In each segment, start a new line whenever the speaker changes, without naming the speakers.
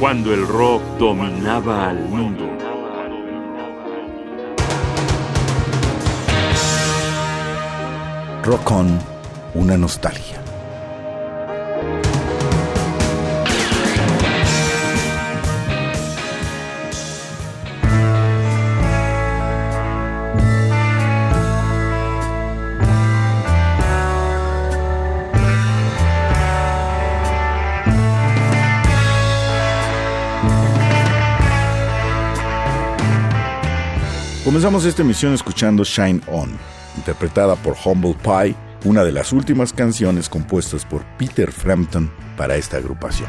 cuando el rock dominaba al mundo.
Rock on, una nostalgia. Comenzamos esta emisión escuchando Shine On, interpretada por Humble Pie, una de las últimas canciones compuestas por Peter Frampton para esta agrupación.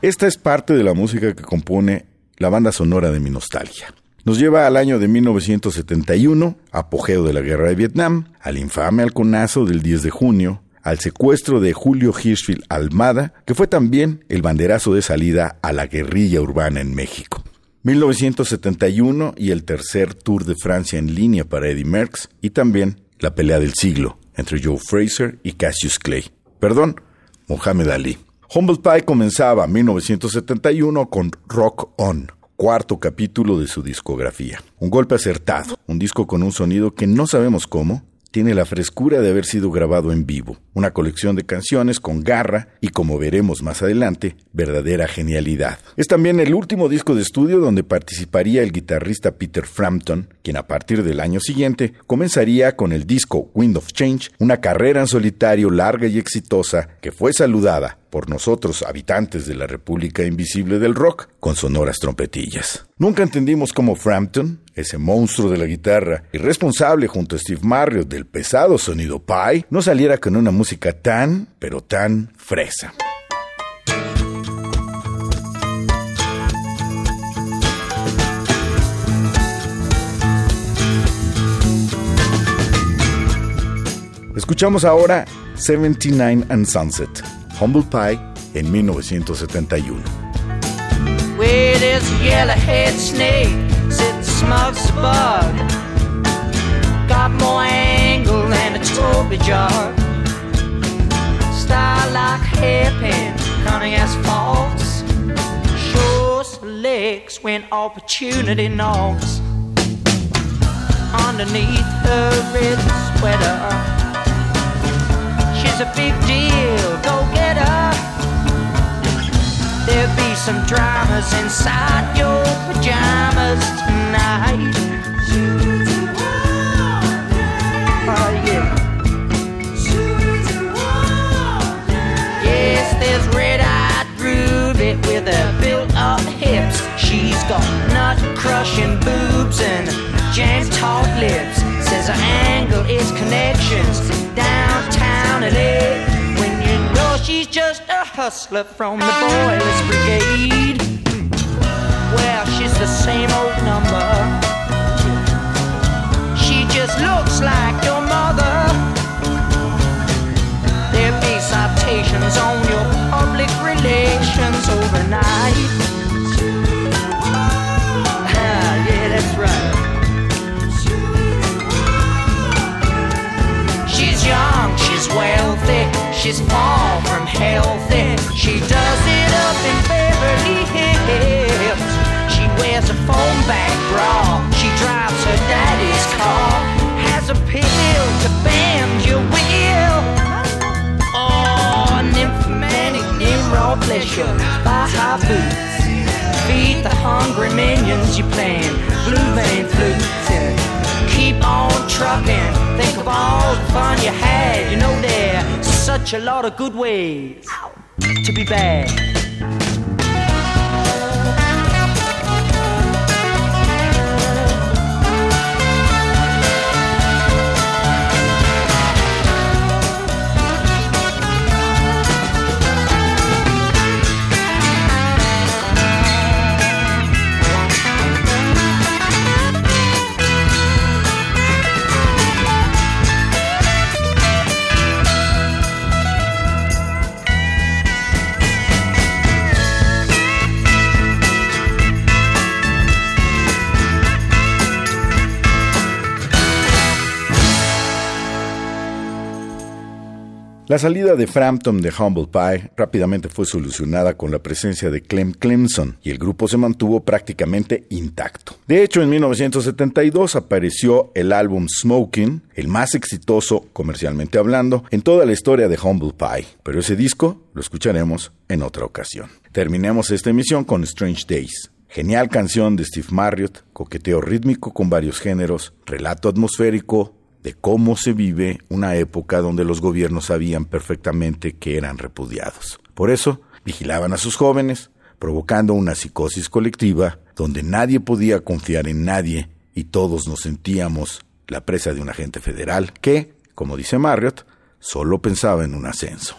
Esta es parte de la música que compone la banda sonora de mi nostalgia. Nos lleva al año de 1971, apogeo de la guerra de Vietnam, al infame halconazo del 10 de junio, al secuestro de Julio Hirschfield Almada, que fue también el banderazo de salida a la guerrilla urbana en México. 1971 y el tercer Tour de Francia en línea para Eddie Merckx y también la pelea del siglo entre Joe Fraser y Cassius Clay. Perdón, Mohamed Ali. Humble Pie comenzaba 1971 con Rock On, cuarto capítulo de su discografía. Un golpe acertado, un disco con un sonido que no sabemos cómo, tiene la frescura de haber sido grabado en vivo, una colección de canciones con garra y, como veremos más adelante, verdadera genialidad. Es también el último disco de estudio donde participaría el guitarrista Peter Frampton, quien a partir del año siguiente comenzaría con el disco Wind of Change, una carrera en solitario larga y exitosa que fue saludada por nosotros, habitantes de la República Invisible del Rock, con sonoras trompetillas. Nunca entendimos cómo Frampton, ese monstruo de la guitarra, y responsable junto a Steve Marriott del pesado sonido Pie, no saliera con una música tan, pero tan fresa. Escuchamos ahora 79 and Sunset, Humble Pie en 1971. A bug. Got more angle than a Toby jar. Style like hairpin, cunning as false. Show
sex when opportunity knocks. Underneath her red sweater, she's a big deal. Go get her. There'll be some dramas inside your pajamas tonight. Oh, yeah. Yes, there's red-eyed Ruby with her built-up hips. She's got nut-crushing hustler from the Boilers Brigade. Well, she's the same old number. She just looks like your mother. There'll be citations on your public Bless you. Baja boots. Feed the hungry minions you plan. Blue vein flutes and keep on trucking. Think of all the fun you had. You know there's such a lot of good ways to be bad.
La salida de Frampton de Humble Pie rápidamente fue solucionada con la presencia de Clem Clemson y el grupo se mantuvo prácticamente intacto. De hecho, en 1972 apareció el álbum Smoking, el más exitoso comercialmente hablando en toda la historia de Humble Pie, pero ese disco lo escucharemos en otra ocasión. Terminemos esta emisión con Strange Days. Genial canción de Steve Marriott, coqueteo rítmico con varios géneros, relato atmosférico, de cómo se vive una época donde los gobiernos sabían perfectamente que eran repudiados. Por eso, vigilaban a sus jóvenes, provocando una psicosis colectiva donde nadie podía confiar en nadie y todos nos sentíamos la presa de un agente federal que, como dice Marriott, solo pensaba en un ascenso.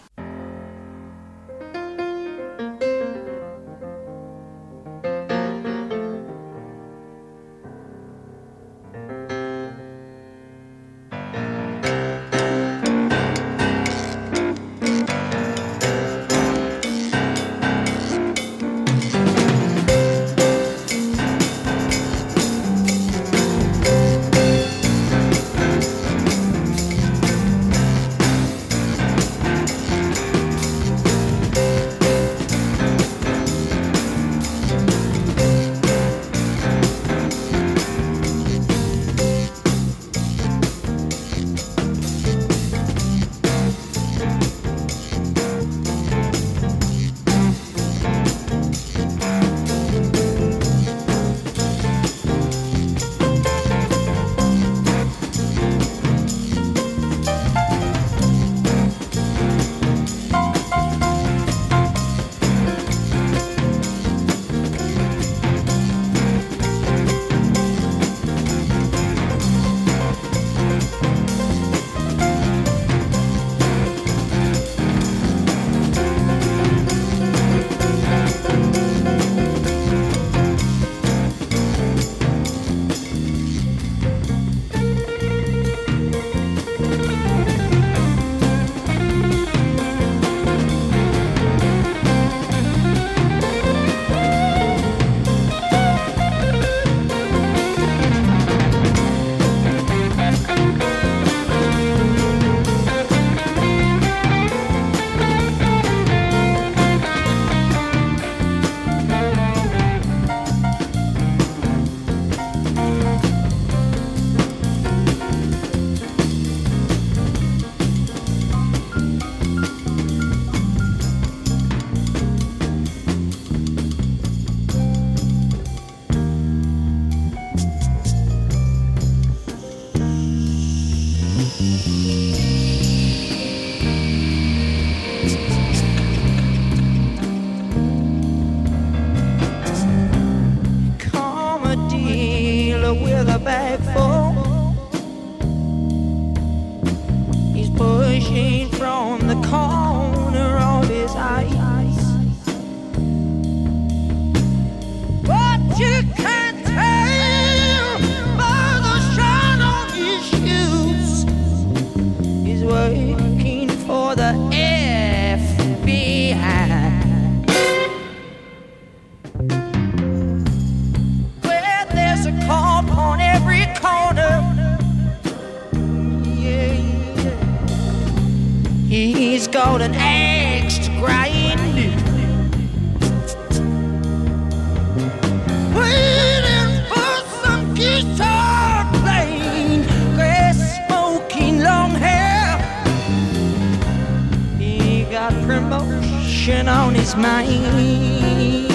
Got an axe to grind. Waiting for some guitar playing, grass smoking, long hair. He got promotion on his mind.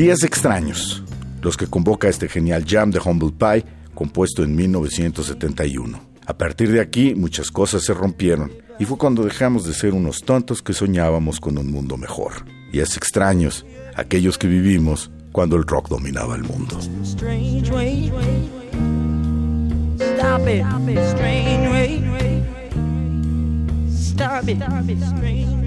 Días extraños, los que convoca este genial jam de Humble Pie, compuesto en 1971. A partir de aquí, muchas cosas se rompieron, y fue cuando dejamos de ser unos tontos que soñábamos con un mundo mejor. Días extraños, aquellos que vivimos cuando el rock dominaba el mundo.
strange way. Stop it, strange way. Stop it,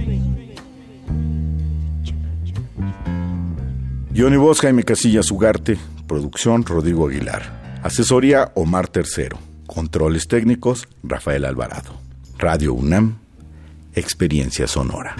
Johnny Voz, Jaime Casillas Ugarte, producción Rodrigo Aguilar, asesoría Omar Tercero, controles técnicos Rafael Alvarado, Radio UNAM, experiencia sonora.